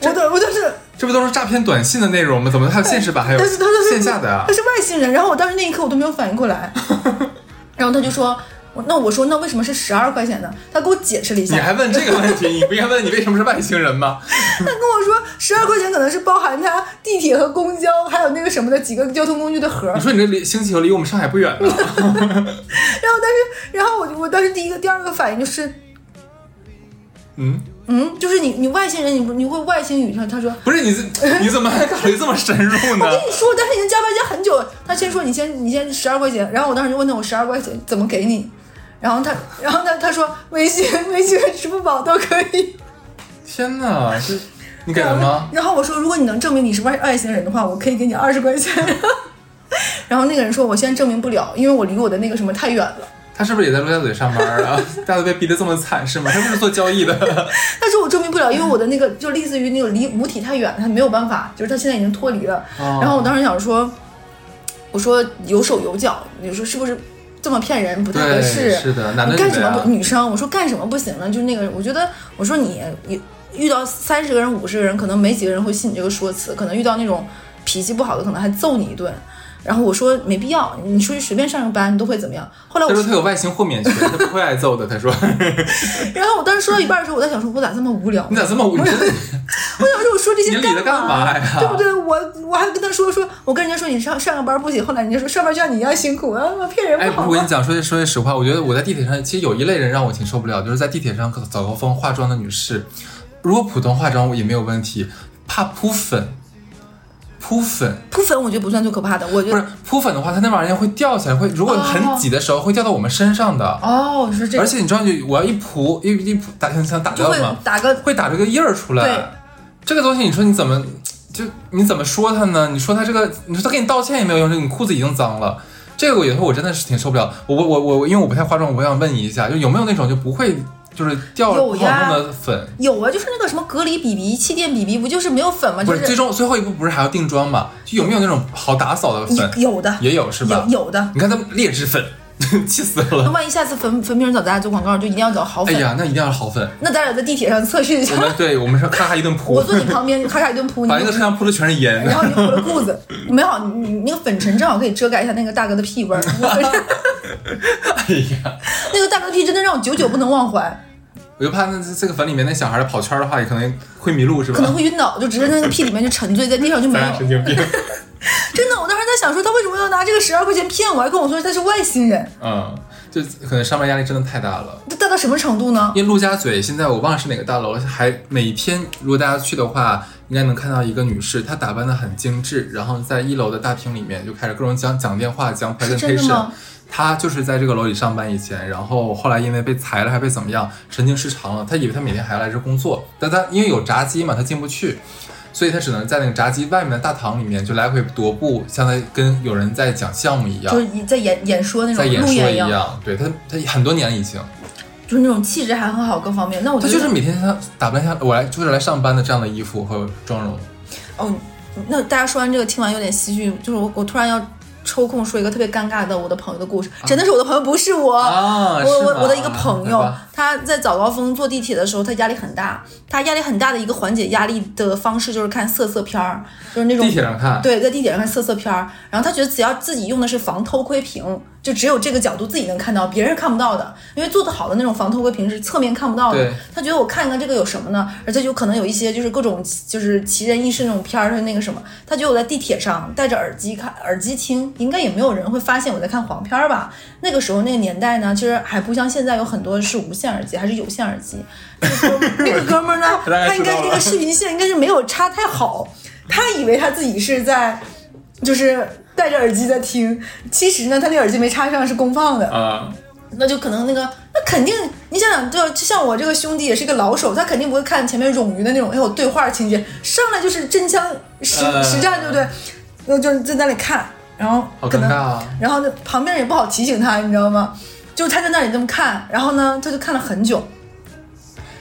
Speaker 1: 我的我就是，
Speaker 2: 这不都是诈骗短信的内容吗？怎么还有现实版，还有
Speaker 1: 但是他就是
Speaker 2: 线下的啊
Speaker 1: 他？是外星人，然后我当时那一刻我都没有反应过来，然后他就说，我那我说那为什么是十二块钱呢？他给我解释了一下，
Speaker 2: 你还问这个问题？你不应该问你为什么是外星人吗？
Speaker 1: 他跟我说十二块钱可能是包含他地铁和公交还有那个什么的几个交通工具的盒
Speaker 2: 你，说你这离星球离我们上海不远呢？
Speaker 1: 然后但是然后我我当时第一个第二个反应就是。
Speaker 2: 嗯，
Speaker 1: 嗯，就是你，你外星人，你不你会外星语？他他说，
Speaker 2: 不是你这 你怎么还考虑这么深入呢？
Speaker 1: 我跟你说，但是已经加班加很久了。他先说你先你先十二块钱，然后我当时就问他我十二块钱怎么给你，然后他然后他他说微信 微信和支付宝都可以。
Speaker 2: 天哪，这你给了吗？
Speaker 1: 然后我说如果你能证明你是外外星人的话，我可以给你二十块钱。然后那个人说我现在证明不了，因为我离我的那个什么太远了。
Speaker 2: 他是不是也在陆家嘴上班啊？大家都被逼得这么惨是吗？他不是做交易的。
Speaker 1: 他说我证明不了，因为我的那个就类似于那个离母体太远，他没有办法，就是他现在已经脱离了。
Speaker 2: 哦
Speaker 1: 然后我当时想说，我说有手有脚，你说是不是这么骗人不太合，适？
Speaker 2: 是的，男的
Speaker 1: 你干什么不？女生，我说干什么不行呢？就那个，我觉得，我说你你遇到三十个人、五十个人，可能没几个人会信你这个说辞，可能遇到那种脾气不好的，可能还揍你一顿。然后我说没必要，你出去随便上个班，你都会怎么样？后来我
Speaker 2: 他说他有外形豁免权，他不会挨揍的。他说
Speaker 1: 然后我当时说到一半的时候，我在想说，我咋这么无聊呢？
Speaker 2: 你咋这么无？你真的
Speaker 1: 我想说，我说这些
Speaker 2: 你理他干嘛呀
Speaker 1: 对不对？我我还跟他说说，我跟人家说你上上个班不行，后来人家说上班就像你一样辛苦啊，骗人
Speaker 2: 哎，
Speaker 1: 不好
Speaker 2: 哎？我跟你讲，说句说句实话，我觉得我在地铁上，其实有一类人让我挺受不了，就是在地铁上早高峰化妆的女士，如果普通化妆也没有问题，怕扑粉，扑粉。
Speaker 1: 扑粉我觉得不算最可怕的，我觉得
Speaker 2: 不是
Speaker 1: 得
Speaker 2: 扑粉的话，它那玩意儿会掉下来，会如果很挤的时候会掉到我们身上的。
Speaker 1: 哦是这
Speaker 2: 而，且你知道，就我要一扑一一扑打想打掉吗？
Speaker 1: 打个
Speaker 2: 会打这个印儿出来。
Speaker 1: 对
Speaker 2: 这个东西你说你怎么就你怎么说他呢？你说他这个，你说他给你道歉也没有用，你裤子已经脏了。这个我以后我真的是挺受不了。我我我我，因为我不太化妆，我想问你一下，就有没有那种就不会就是掉不好
Speaker 1: 有呀
Speaker 2: 弄的粉？
Speaker 1: 有啊，就是那个什么隔离 BB、气垫 BB，不就是没有粉吗？
Speaker 2: 不，
Speaker 1: 就是
Speaker 2: 最终最后一步不是还要定妆吗？就有没有那种好打扫的粉？
Speaker 1: 有有的
Speaker 2: 也有是吧？
Speaker 1: 有有的。
Speaker 2: 你看他们劣质粉，气死了
Speaker 1: 那
Speaker 2: 了。
Speaker 1: 万一下次粉粉饼找咱俩做广告，就一定要找好粉。
Speaker 2: 哎呀，那一定要是好粉。
Speaker 1: 那咱俩在地铁上测试一下
Speaker 2: 我，们对我们是咔咔一顿扑
Speaker 1: 我，坐你旁边，咔咔一顿扑，你
Speaker 2: 把那个车上铺的全是烟。
Speaker 1: 然后你就脱了裤子，没好，你你那个粉尘正好可以遮盖一下那个大哥的屁味儿。
Speaker 2: 哎呀，
Speaker 1: 那个大哥的屁真的让我久久不能忘怀，
Speaker 2: 我就怕那这个粉里面那小孩跑圈的话，也可能会迷路，是吧
Speaker 1: 可？能会晕倒，就直接那个屁里面就沉醉在地上就没有。
Speaker 2: 神经病。
Speaker 1: 真的，我当时在想说他为什么要拿这个十二块钱骗我，还跟我说他是外星人，
Speaker 2: 嗯，就可能上班压力真的太大了。
Speaker 1: 大到什么程度呢？
Speaker 2: 因为陆家嘴现在我忘了是哪个大楼了，还每天如果大家去的话，应该能看到一个女士，她打扮的很精致，然后在一楼的大厅里面就开始各种讲讲电话、讲 presentation
Speaker 1: 吗。
Speaker 2: 她就是在这个楼里上班以前，然后后来因为被裁了还被怎么样，神经失常了。她以为她每天还要来这工作，但她因为有闸机嘛，她进不去，所以他只能在那个炸鸡外面的大堂里面就来回踱步，像在跟有人在讲项目一样
Speaker 1: 就，是在演演说那种
Speaker 2: 在演说一样。对他，他很多年了已经。
Speaker 1: 就是那种气质还很好，各方面。那我觉得
Speaker 2: 他就是每天他打扮下我来就是来上班的这样的衣服和妆容，
Speaker 1: 哦，那大家说完这个，听完有点唏嘘，就是我我突然要抽空说一个特别尴尬的我的朋友的故事，真的是我的朋友，不是我。
Speaker 2: 啊，
Speaker 1: 我我我的一个朋友，他在早高峰坐地铁的时候，他压力很大。他压力很大的一个缓解压力的方式就是看色色片儿，就是那种
Speaker 2: 地铁上看，
Speaker 1: 对，在地铁上看色色片儿，然后他觉得只要自己用的是防偷窥屏，就只有这个角度自己能看到，别人看不到的，因为做的好的那种防偷窥屏是侧面看不到的
Speaker 2: 对。
Speaker 1: 他觉得我看一看这个有什么呢？而且就可能有一些就是各种就是奇人异事那种片儿，他那个什么，他觉得我在地铁上戴着耳机看耳机听，应该也没有人会发现我在看黄片儿吧？那个时候那个年代呢，其实还不像现在有很多是无线耳机，还是有线耳机。那个哥们儿呢，他应该
Speaker 2: 知道了
Speaker 1: 这个视频线应该是没有插太好，他以为他自己是在就是戴着耳机在听，其实呢，他那耳机没插上是公放的，
Speaker 2: 啊，
Speaker 1: 那就可能那个那肯定，你想想，就就像我这个兄弟也是一个老手，他肯定不会看前面冗余的那种，哎呦对话情节，上来就是真枪实
Speaker 2: 呃
Speaker 1: 实战，对不对？然后就在那里看，然后可能
Speaker 2: 尴尬啊！
Speaker 1: 然后呢，旁边人也不好提醒他，你知道吗？就是他在那里这么看，然后呢，他就看了很久，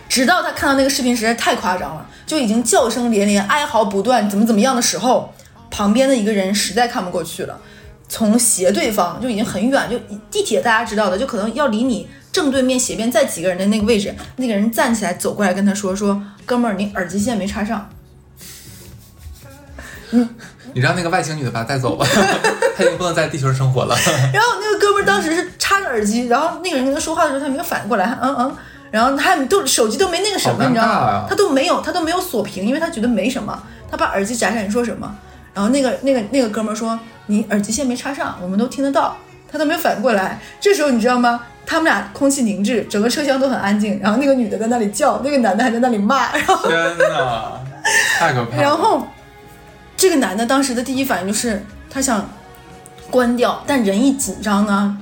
Speaker 1: 直到他看到那个视频实在太夸张了，就已经叫声连连、哀嚎不断，怎么怎么样的时候，旁边的一个人实在看不过去了，从斜对方就已经很远，就地铁大家知道的，就可能要离你正对面斜边再几个人的那个位置，那个人站起来走过来跟他说说，哥们儿，你耳机线没插上。
Speaker 2: 你让那个外星女的把她带走吧，她已经不能在地球上生活了。
Speaker 1: 然后那个哥们儿当时是插着耳机，然后那个人跟他说话的时候，他没有反应过来，嗯嗯，然后他还都手机都没那个什么，你知道吗
Speaker 2: 啊？
Speaker 1: 他都没有，他都没有锁屏，因为他觉得没什么，他把耳机摘下来，你说什么？然后那个那个那个哥们儿说你耳机线没插上，我们都听得到，他都没有反应过来。这时候你知道吗？他们俩空气凝滞，整个车厢都很安静，然后那个女的在那里叫，那个男的还在那里骂，然后
Speaker 2: 天哪，太可怕了！
Speaker 1: 然后这个男的当时的第一反应就是他想关掉，但人一紧张呢，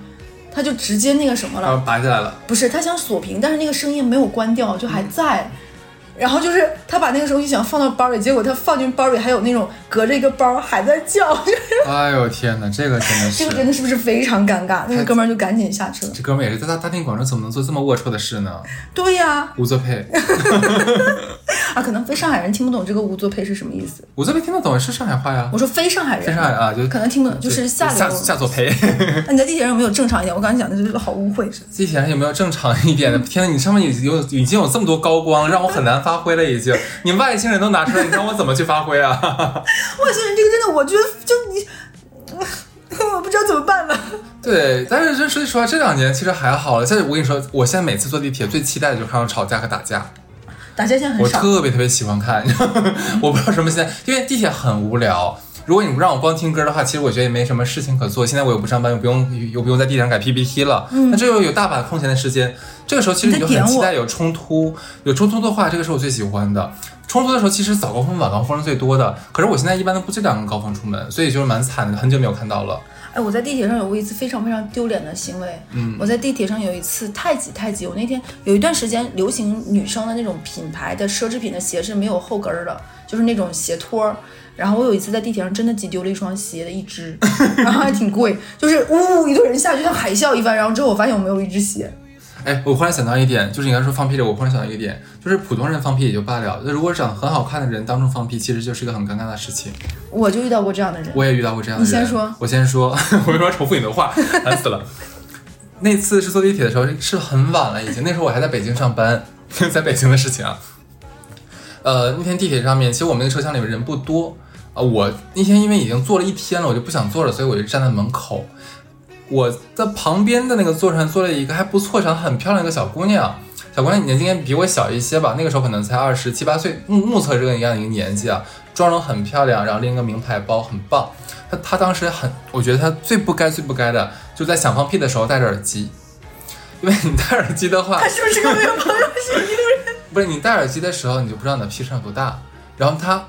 Speaker 1: 他就直接那个什么了，
Speaker 2: 然后拔下来了，
Speaker 1: 不是他想锁屏，但是那个声音没有关掉，就还在。然后就是他把那个东西想放到包里，结果他放进包里还有那种隔着一个包还在叫，就 是
Speaker 2: 哎呦天哪，这个真的是，
Speaker 1: 这个真的是不是非常尴尬？那个哥们儿就赶紧下车。
Speaker 2: 这哥们儿也是在大大庭广众，怎么能做这么龌龊的事呢？
Speaker 1: 对呀、
Speaker 2: 吴作配，
Speaker 1: 啊，可能非上海人听不懂这个无作配是什么意思。
Speaker 2: 吴作配听得懂是上海话呀，
Speaker 1: 我说非上海人，
Speaker 2: 非上海啊，就
Speaker 1: 可能听不懂，就是下
Speaker 2: 下。下作培。
Speaker 1: 那你在地铁上有没有正常一点？我刚才讲的就是好污秽。
Speaker 2: 地铁上有没有正常一点的？天呐，你上面已有已经有这么多高光，让我很难发挥了。已经，你外星人都拿出来，你让我怎么去发挥啊？
Speaker 1: 外星人这个真的，我觉得就你，我不知道怎么办了。
Speaker 2: 对，但是这说句实话，这两年其实还好了。现在我跟你说，我现在每次坐地铁最期待的就是看到吵架和打架，
Speaker 1: 打架现在
Speaker 2: 我
Speaker 1: 很少，我
Speaker 2: 特别特别喜欢看。我不知道什么现在，因为地铁很无聊。如果你不让我光听歌的话，其实我觉得也没什么事情可做。现在我又不上班，又不用又不用在地铁上改 PPT 了，那这又有大把空闲的时间。这个时候其实你就很期待有冲突，有冲突的话，这个是我最喜欢的。冲突的时候，其实早高峰、晚高峰是最多的。可是我现在一般都不这两个高峰出门，所以就是蛮惨的，很久没有看到了。
Speaker 1: 哎，我在地铁上有过一次非常非常丢脸的行为。
Speaker 2: 嗯
Speaker 1: 我在地铁上有一次太挤太挤，我那天有一段时间流行女生的那种品牌的奢侈品的鞋是没有后跟儿的，就是那种鞋托儿。然后我有一次在地铁上真的挤丢了一双鞋的一只，然后还挺贵，就是呜呜一堆人下去像海啸一般。然后之后我发现我没有一只鞋，
Speaker 2: 哎，我忽然想到一点，就是你刚才说放屁这，我忽然想到一个点，就是普通人放屁也就罢了，那如果长得很好看的人当众放屁，其实就是一个很尴尬的事情。
Speaker 1: 我就遇到过这样的人。
Speaker 2: 我也遇到过这样的人。
Speaker 1: 你先说，
Speaker 2: 我先说，我为什么要重复你的话？烦死了。那次是坐地铁的时候，是很晚了已经，那时候我还在北京上班，在北京的事情啊。呃，那天地铁上面，其实我们那个车厢里面人不多啊、我那天因为已经坐了一天了，我就不想坐了，所以我就站在门口。我的旁边的那个座上坐了一个还不错、长得很漂亮一个小姑娘，小姑娘年纪应该比我小一些吧，那个时候可能才二十七八岁，目目测这个一样一个年纪啊，妆容很漂亮，然后拎个名牌包，很棒。她她当时很，我觉得她最不该最不该的，就在想放屁的时候戴着耳机，因为你戴耳机的话
Speaker 1: 他，是不是跟我有朋友是一路人？
Speaker 2: 不是你戴耳机的时候，你就不知道你的屁声有多大。然后她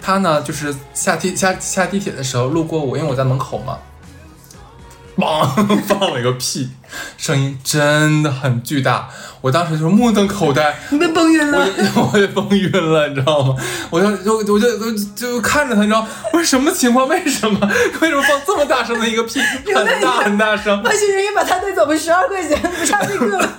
Speaker 2: 她呢，就是下地下下地铁的时候路过我，因为我在门口嘛，砰 放了一个屁，声音真的很巨大，我当时就目瞪口呆，
Speaker 1: 你被崩晕
Speaker 2: 我
Speaker 1: 了。
Speaker 2: 我也崩晕了，你知道吗？我就就我就就就看着他，你知道我说什么情况？为什么为什么放这么大声的一个屁，很大很大声，
Speaker 1: 外星人也把他带走了十二块钱，不差这个了。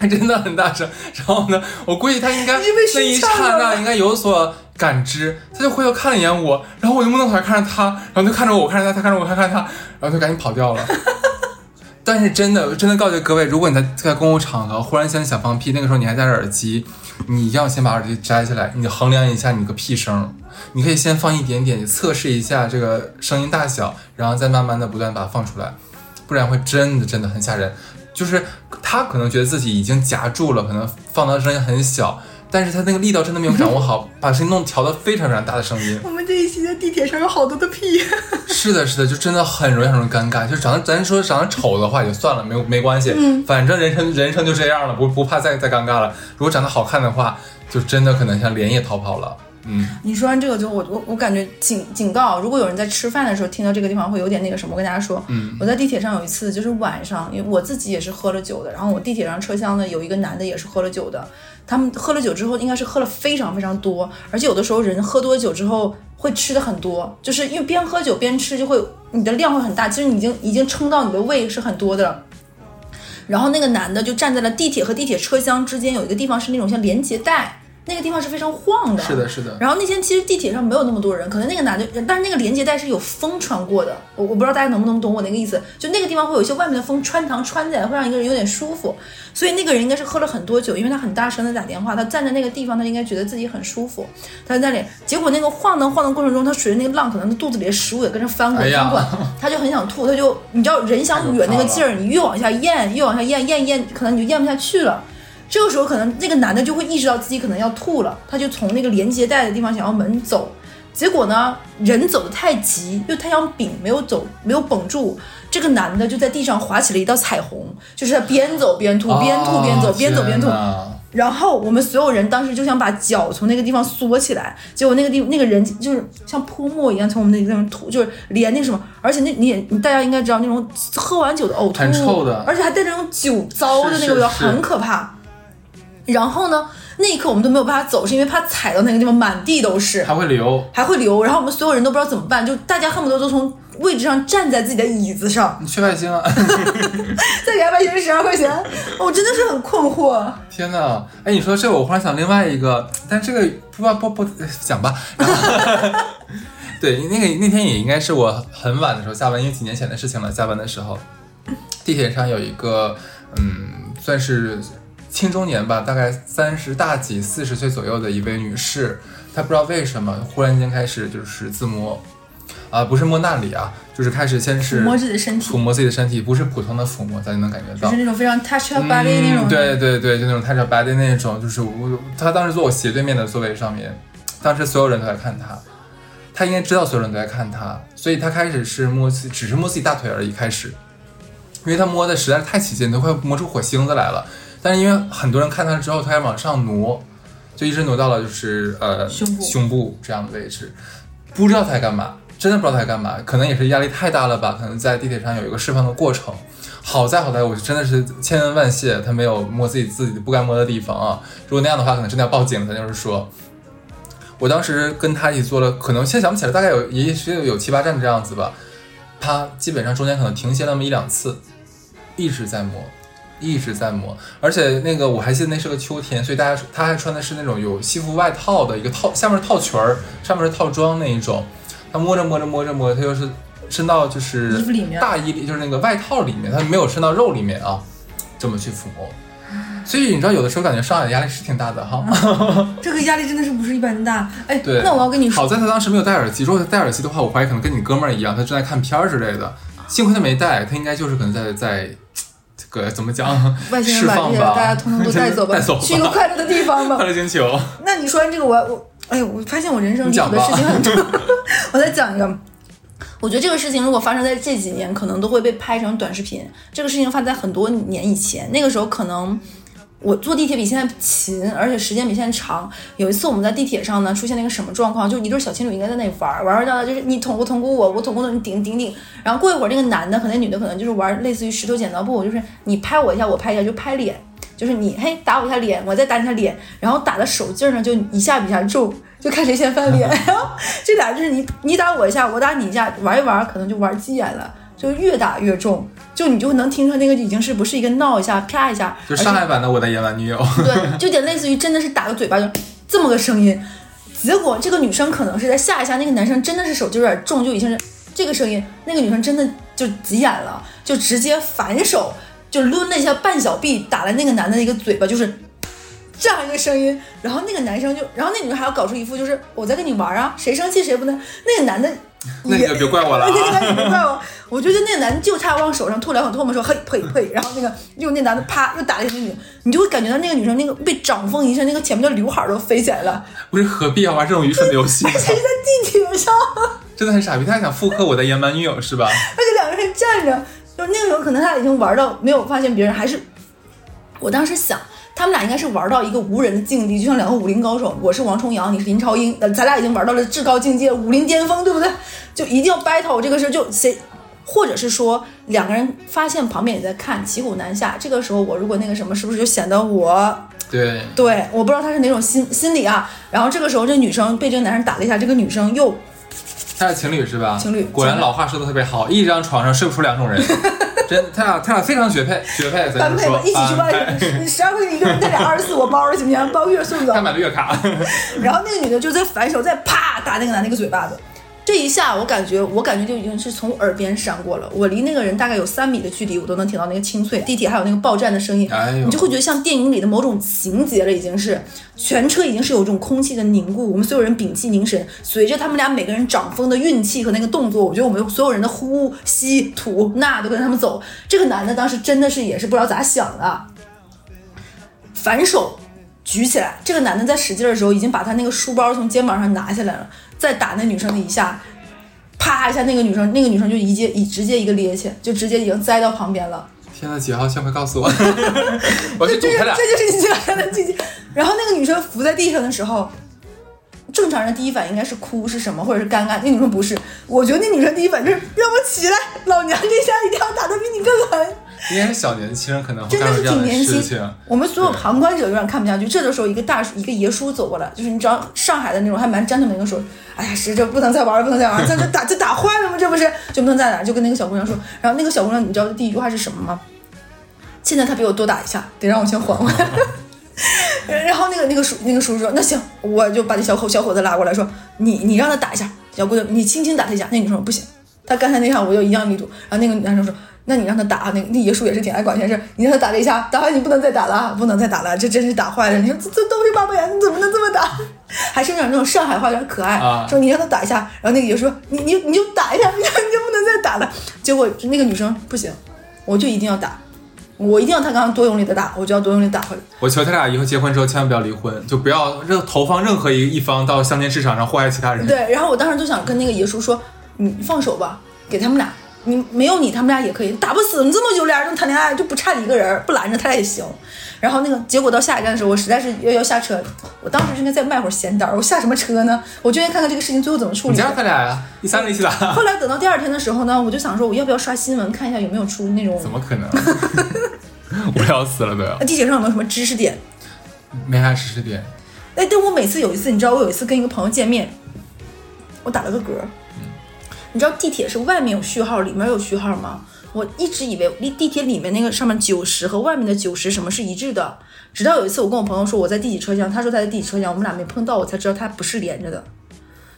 Speaker 2: 还真的很大声。然后呢，我估计他应该那一刹那应该有所感知，他就回头看了一眼我，然后我就目瞪口呆看着他，然后就看着我，我看着他，他看着我，他看着他，然后就赶紧跑掉了。但是真的，真的告诫各位，如果你在在公共场合忽然间想放屁，那个时候你还戴着耳机，你一定要先把耳机摘下来，你衡量一下你个屁声，你可以先放一点点，测试一下这个声音大小，然后再慢慢的不断把它放出来，不然会真的真的很吓人。就是他可能觉得自己已经夹住了，可能放的声音很小，但是他那个力道真的没有掌握好，把声音弄调的非常非常大的声音。
Speaker 1: 我们这一期在地铁上有好多的屁。
Speaker 2: 是的，是的，就真的很容易很容易尴尬。就长得咱说长得丑的话也就算了，没有没关系，
Speaker 1: 嗯
Speaker 2: 反正人生人生就这样了，不不怕再再尴尬了。如果长得好看的话，就真的可能像连夜逃跑了。嗯，
Speaker 1: 你说完这个之后，我我我感觉警警告，如果有人在吃饭的时候听到这个地方会有点那个什么，我跟大家说，
Speaker 2: 嗯，
Speaker 1: 我在地铁上有一次就是晚上，因为我自己也是喝了酒的，然后我地铁上车厢呢有一个男的也是喝了酒的，他们喝了酒之后应该是喝了非常非常多，而且有的时候人喝多酒之后会吃的很多，就是因为边喝酒边吃就会你的量会很大，其实你已经已经撑到你的胃是很多的。然后那个男的就站在了地铁和地铁车厢之间有一个地方是那种像连接带，那个地方是非常晃的。
Speaker 2: 是的，是的。
Speaker 1: 然后那天其实地铁上没有那么多人，可能那个男的，但是那个连接带是有风穿过的，我我不知道大家能不能懂我那个意思，就那个地方会有一些外面的风穿堂穿进来，会让一个人有点舒服。所以那个人应该是喝了很多酒，因为他很大声的打电话，他站在那个地方，他应该觉得自己很舒服，他在那里，结果那个晃荡晃荡过程中，他随着那个浪，可能他肚子里的食物也跟着翻滚翻滚，他就很想吐，他就你知道人想哕那个劲儿，你越往下咽，越往下咽，咽咽，可能你就咽不下去了。这个时候，可能那个男的就会意识到自己可能要吐了，他就从那个连接带的地方想要门走，结果呢，人走的太急，又太想柄没有走，没有绷住，这个男的就在地上划起了一道彩虹，就是他边走边吐，边吐边走，
Speaker 2: 哦
Speaker 1: 边走边吐然后我们所有人当时就想把脚从那个地方缩起来，结果那个地那个人就是像泼墨一样从我们那个地方吐，就是连那什么，而且那你也你大家应该知道那种喝完酒的呕吐，
Speaker 2: 很臭的。
Speaker 1: 而且还带着那种酒糟的那个味道，很可怕。然后呢，那一刻我们都没有办法走，是因为怕踩到那个地方满地都是，
Speaker 2: 还会流，
Speaker 1: 还会流。然后我们所有人都不知道怎么办，就大家恨不得都从位置上站在自己的椅子上，
Speaker 2: 你缺外星啊！
Speaker 1: 再给他外星十二块钱，我真的是很困惑。
Speaker 2: 天哪！哎，你说这个，我忽然想另外一个，但这个不不不不讲吧。然 后对，那个那天也应该是我很晚的时候下班，因为几年前的事情了。下班的时候，地铁上有一个，嗯，算是青中年吧，大概三十大几、四十岁左右的一位女士，她不知道为什么忽然间开始就是自摸，啊、不是摸那里啊，就是开始先是
Speaker 1: 抚摸自己的身体
Speaker 2: 抚摸自己的身体，不是普通的抚摸，咱就能感觉到
Speaker 1: 就是。那种非常 touch your body 那种、
Speaker 2: 嗯，对对对，就那种 touch your body 那种，就是我她当时坐我斜对面的座位上面，当时所有人都在看她，他应该知道所有人都在看他，所以他开始是摸自己，只是摸自己大腿而已，开始，因为他摸的实在是太起劲，都快摸出火星子来了。但是因为很多人看他之后，他还往上挪，就一直挪到了就是呃
Speaker 1: 胸部
Speaker 2: 胸部这样的位置，不知道他在干嘛，真的不知道他在干嘛，可能也是压力太大了吧，可能在地铁上有一个释放的过程。好在好在，我真的是千恩万谢，他没有摸自己自己不该摸的地方啊！如果那样的话，可能真的要报警。咱就是说，我当时跟他一起坐了，可能现在想不起来，大概有也是有七八站这样子吧。他基本上中间可能停歇那么一两次，一直在摸，一直在摸。而且那个我还记得那是个秋天，所以大家他还穿的是那种有西服外套的一个套，下面是套裙儿，上面是套装那一种。他摸着摸着摸着摸着，他就是伸到就是
Speaker 1: 衣服里面
Speaker 2: 大衣里，就是那个外套里面，他没有伸到肉里面啊，这么去抚摸。所以你知道，有的时候感觉上海的压力是挺大的哈。
Speaker 1: 这个压力真的是不是一般大。哎，
Speaker 2: 对，
Speaker 1: 那我要跟你说，
Speaker 2: 好在他当时没有戴耳机，如果他戴耳机的话，我怀疑可能跟你哥们儿一样，他正在看片儿之类的。幸亏他没戴，他应该就是可能在在这个怎么讲，
Speaker 1: 外星人把这些，大家通通都带走吧，
Speaker 2: 带走吧
Speaker 1: 去一个快乐的地方吧
Speaker 2: 快。乐星球。
Speaker 1: 那你说完这个我，我哎，我发现我人生离谱的事情很多。我再讲一个，我觉得这个事情如果发生在这几年，可能都会被拍成短视频。这个事情发生在很多年以前，那个时候可能。我坐地铁比现在勤，而且时间比现在长。有一次我们在地铁上呢，出现了一个什么状况？就一对小情侣应该在那里玩儿，玩儿到就是你捅咕捅咕我，我捅咕你，顶顶顶。然后过一会儿，那个男的和那女的可能就是玩类似于石头剪刀布，就是你拍我一下，我拍一下，就拍脸。就是你嘿打我一下脸，我再打你一下脸，然后打的手劲儿呢就一下比一下重，就看谁先翻脸。然后 这俩就是你你打我一下，我打你一下，玩一玩可能就玩急眼了，就越打越重，就你就能听出来那个已经是不是一个闹一下啪一下，
Speaker 2: 就上海版的我的野蛮女友，
Speaker 1: 对，就有点类似于真的是打个嘴巴就这么个声音。结果这个女生可能是在吓一下那个男生，真的是手就有点重，就已经是这个声音，那个女生真的就急眼了，就直接反手就抡了一下半小臂，打了那个男的一个嘴巴，就是这样一个声音。然后那个男生就，然后那女生还要搞出一副就是我在跟你玩啊，谁生气谁不能。那个男的也
Speaker 2: 那个别怪我了啊
Speaker 1: 别怪我，我觉得那个男的就差往手上吐两口唾沫说嘿呸呸，然后那个又那男的啪又打了一下那女，你就会感觉到那个女生那个被掌风一下，那个前面的刘海儿都飞起来了，
Speaker 2: 不是何必要玩这种愚蠢的游戏？
Speaker 1: 而且是在地铁上。
Speaker 2: 真的很傻逼，他还想复刻我的野蛮女友是吧？
Speaker 1: 而且两个人站着，就那个时候可能他已经玩到没有发现别人，还是我当时想，他们俩应该是玩到一个无人的境地，就像两个武林高手，我是王重阳，你是林超英，呃咱俩已经玩到了至高境界，武林巅峰，对不对？就一定要 battle 这个事儿就谁。或者是说两个人发现旁边也在看，骑虎难下。这个时候我如果那个什么，是不是就显得我
Speaker 2: 对，
Speaker 1: 对？我不知道他是哪种心心理啊。然后这个时候这女生被这个男生打了一下，这个女生又
Speaker 2: 他是情侣是吧？
Speaker 1: 情侣
Speaker 2: 果然老话说的特别好，一张床上睡不出两种人，真他俩他俩非常绝配，绝配。
Speaker 1: 般配吧，一起去吧
Speaker 2: 般配，
Speaker 1: 十二块钱一个人，带俩二十四我包了，行不行？包月送走
Speaker 2: 他。买了月卡，
Speaker 1: 然后那个女的就在反手再啪打那个男的一个嘴巴子。这一下我感觉，我感觉就已经是从耳边闪过了。我离那个人大概有三米的距离，我都能听到那个清脆。地铁还有那个报站的声音，
Speaker 2: 哎
Speaker 1: 你就会觉得像电影里的某种情节了，已经是全车已经是有这种空气的凝固。我们所有人屏气凝神，随着他们俩每个人掌风的运气和那个动作，我觉得我们所有人的呼吸吐纳都跟他们走。这个男的当时真的是也是不知道咋想的，反手举起来，这个男的在使劲的时候，已经把他那个书包从肩膀上拿下来了，再打那女生的一下，啪一下，那个女生那个女生就一接一直接一个趔趄，就直接已经栽到旁边了。
Speaker 2: 天呐，几号线快告诉我，我要去堵他俩。
Speaker 1: 这就是你经常的季节。然后那个女生伏在地上的时候，正常人第一反应应该是哭是什么，或者是尴尬。那女生不是，我觉得那女生第一反应就是让我起来，老娘这下一定要打得比你更狠。
Speaker 2: 应该是小年轻人可能会
Speaker 1: 真的是
Speaker 2: 干这样
Speaker 1: 挺年轻
Speaker 2: 的事情。。
Speaker 1: 我们所有旁观者有点看不下去。这个时候，一个大叔，一个爷叔走过来，就是你知道上海的那种，还蛮 gentleman 的说：“哎呀，是这不能再玩了，不能再玩了，这这打这打坏了吗？这不是就不能再打？”就跟那个小姑娘说。然后那个小姑娘，你知道第一句话是什么吗？现在他比我多打一下，得让我先缓缓。然后那个那个叔那个叔叔说：“那行，我就把那小伙小伙子拉过来说，你你让他打一下，小姑娘你轻轻打他一下。”那女生说：“不行，他刚才那下我就一样力度。”然后那个男生说：“那你让他打啊。”那那爷叔也是挺爱管闲事，你让他打这一下，打完你不能再打了啊，不能再打了，这真是打坏了。你说这这都是八百元，你怎么能这么打？还是有点那种上海话，有点可爱，
Speaker 2: 啊
Speaker 1: 说你让他打一下，然后那个爷叔说你你你就打一下，你 就你就不能再打了。结果那个女生不行，我就一定要打。我一定要他刚刚多用力的打，我就要多用力打回来。
Speaker 2: 我求他俩以后结婚之后千万不要离婚，就不要任投放任何一一方到相亲市场上祸害其他人。
Speaker 1: 对，然后我当时就想跟那个爷叔说，你放手吧，给他们俩，你没有你，他们俩也可以，打不死你这么久俩人谈恋爱就不差你一个人，不拦着他俩也行。然后那个结果到下一站的时候，我实在是要要下车，我当时就应该再卖会儿闲单儿，我下什么车呢？我就应该看看这个事情最后怎么处理
Speaker 2: 你让。他俩呀，你三个一起打，
Speaker 1: 后来等到第二天的时候呢，我就想说，我要不要刷新闻看一下有没有出那种
Speaker 2: 怎么可能？我要死了都要，
Speaker 1: 地铁上有没有什么知识点？
Speaker 2: 没啥知识点。
Speaker 1: 哎，但我每次有一次，你知道我有一次跟一个朋友见面，我打了个嗝。你知道地铁是外面有序号，里面有序号吗？我一直以为地地铁里面那个上面九十和外面的九十什么是一致的，直到有一次我跟我朋友说我在第几车厢，他说他在第几车厢，我们俩没碰到，我才知道他不是连着的。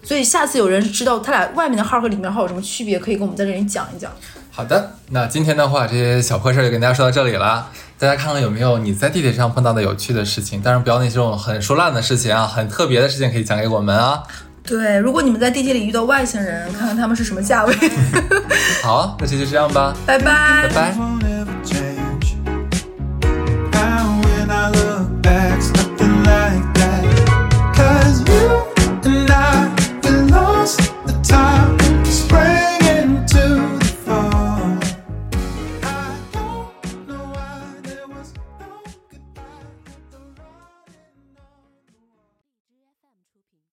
Speaker 1: 所以下次有人知道他俩外面的号和里面号有什么区别，可以跟我们在这里讲一讲。
Speaker 2: 好的，那今天的话，这些小破事儿就跟大家说到这里了。大家看看有没有你在地铁上碰到的有趣的事情，当然不要那种很说烂的事情啊，很特别的事情可以讲给我们啊。
Speaker 1: 对，如果你们在地铁里遇到外星人，看看他们是什么价位。
Speaker 2: 好，那这就这样吧，
Speaker 1: 拜拜
Speaker 2: 拜拜。